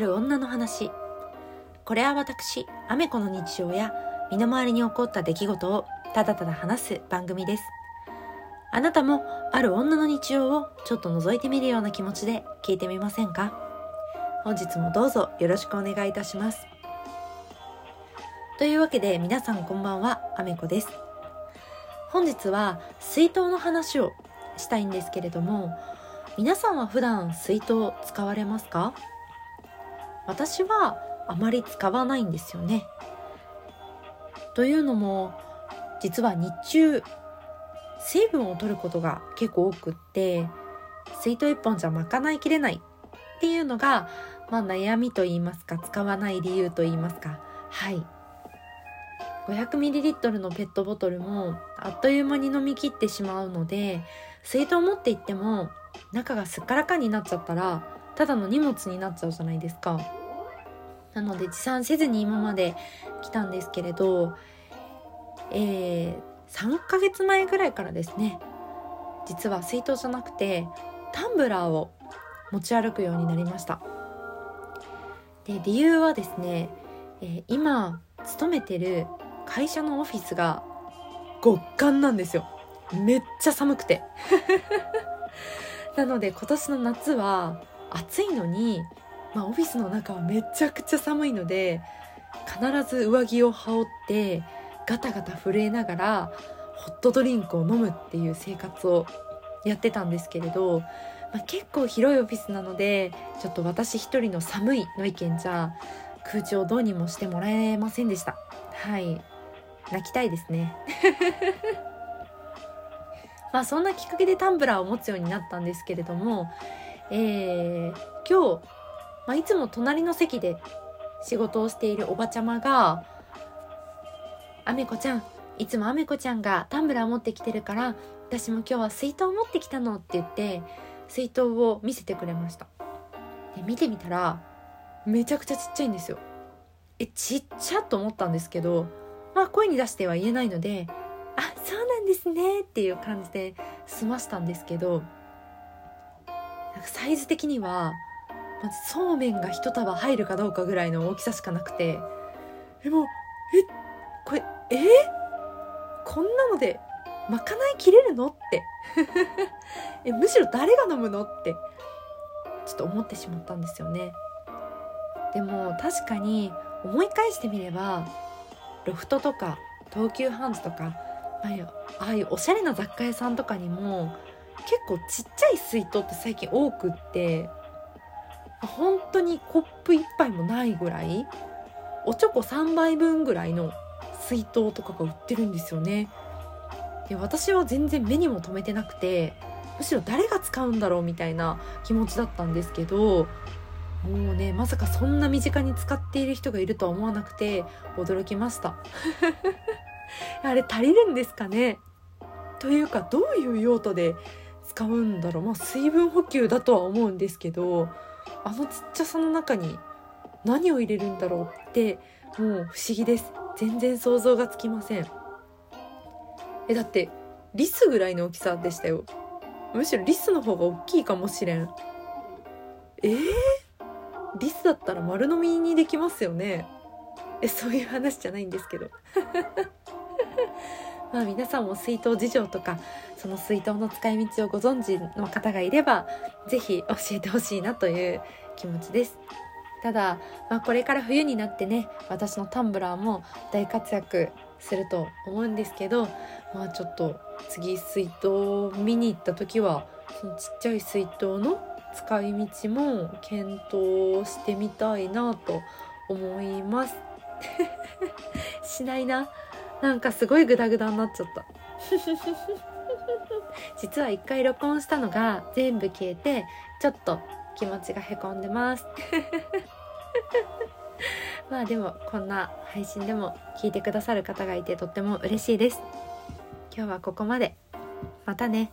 る女の話。これは私アメコの日常や身の回りに起こった出来事をただただ話す番組です。あなたもある女の日常をちょっと覗いてみるような気持ちで聞いてみませんか？本日もどうぞよろしくお願いいたします。というわけで皆さんこんばんはアメコです。本日は水筒の話をしたいんですけれども皆さんは普段水筒使われますか？私はあまり使わないんですよね。というのも実は日中水分を取ることが結構多くって水筒1本じゃ賄いきれないっていうのが、まあ、悩みと言いますか使わない理由と言いますか。はい。500ml のペットボトルもあっという間に飲み切ってしまうので水筒を持って行っても中がすっからかんになっちゃったらただの荷物になっちゃうじゃないですか。なので持参せずに今まで来たんですけれどえー、3ヶ月前ぐらいからですね実は水筒じゃなくてタンブラーを持ち歩くようになりました。で理由はですね、えー、今勤めてる会社のオフィスが極寒なんですよ。めっちゃ寒くて。なので今年の夏は暑いのに、まあ、オフィスの中はめちゃくちゃ寒いので必ず上着を羽織ってガタガタ震えながらホットドリンクを飲むっていう生活をやってたんですけれど、まあ、結構広いオフィスなのでちょっと私一人の寒いの意見じゃ空調どうにもしてもらえませんでした。はい。泣きたいですね。まあそんなきっかけでタンブラーを持つようになったんですけれども、えー、今日、まあ、いつも隣の席で仕事をしているおばちゃまが「あめこちゃんいつもあめこちゃんがタンブラー持ってきてるから私も今日は水筒持ってきたの」って言って水筒を見せてくれました。で見てみたらめちゃくちゃちっちゃいんですよ。えちっちゃと思ったんですけどまあ声に出しては言えないのであそうなんですねっていう感じで済ましたんですけどなんかサイズ的にはまずそうめんが一束入るかどうかぐらいの大きさしかなくて。でもえこれえ？こんなのでまかないきれるの？って。えむしろ誰が飲むの？って。ちょっと思ってしまったんですよね。でも確かに思い返してみればロフトとか東急ハンズとかああいうおしゃれな雑貨屋さんとかにも結構ちっちゃい水筒って最近多くって。本当にコップ1杯もないぐらいおちょこ3杯分ぐらいの水筒とかが売ってるんですよね。で私は全然目にも留めてなくてむしろ誰が使うんだろうみたいな気持ちだったんですけどもうねまさかそんな身近に使っている人がいるとは思わなくて驚きました。あれ足りるんですかね？というかどういう用途で使うんだろう？まあ水分補給だとは思うんですけどあのちっちゃさの中に何を入れるんだろうってもう不思議です。全然想像がつきません。えだってリスぐらいの大きさでしたよ。むしろリスの方が大きいかもしれん。えー、リスだったら丸飲みにできますよね。えそういう話じゃないんですけど。まあ皆さんも水筒事情とかその水筒の使い道をご存知の方がいれば是非教えてほしいなという気持ちです。ただ、まあ、これから冬になってね私のタンブラーも大活躍すると思うんですけどまあちょっと次水筒を見に行った時はそのちっちゃい水筒の使い道も検討してみたいなと思います。しないな。なんかすごいグダグダになっちゃった。実は一回録音したのが全部消えてちょっと気持ちがへこんでます。まあでもこんな配信でも聞いてくださる方がいてとっても嬉しいです。今日はここまで。またね